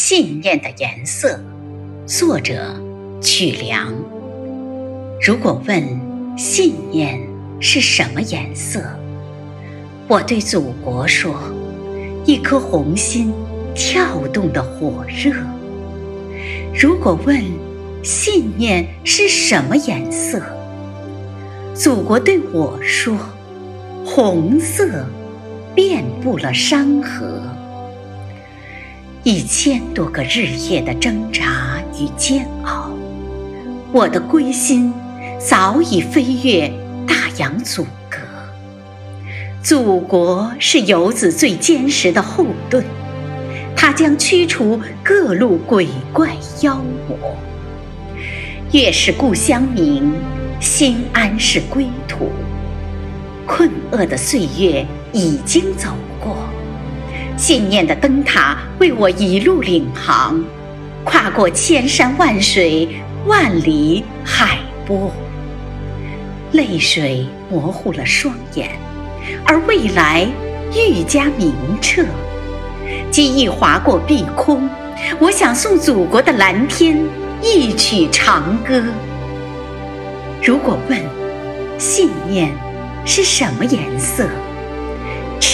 信念的颜色，作者曲梁。如果问信念是什么颜色，我对祖国说：一颗红心跳动的火热。如果问信念是什么颜色，祖国对我说：红色，遍布了山河。一千多个日夜的挣扎与煎熬，我的归心早已飞越大洋阻隔。祖国是游子最坚实的后盾，它将驱除各路鬼怪妖魔。月是故乡明，心安是归途。困厄的岁月已经走过。信念的灯塔为我一路领航，跨过千山万水、万里海波。泪水模糊了双眼，而未来愈加明澈。记忆划过碧空，我想送祖国的蓝天一曲长歌。如果问信念是什么颜色？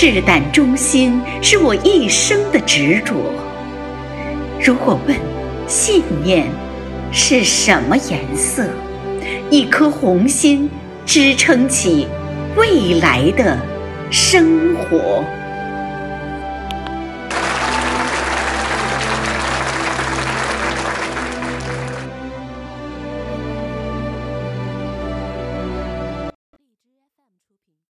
赤胆忠心是我一生的执着。如果问信念是什么颜色，一颗红心支撑起未来的生活。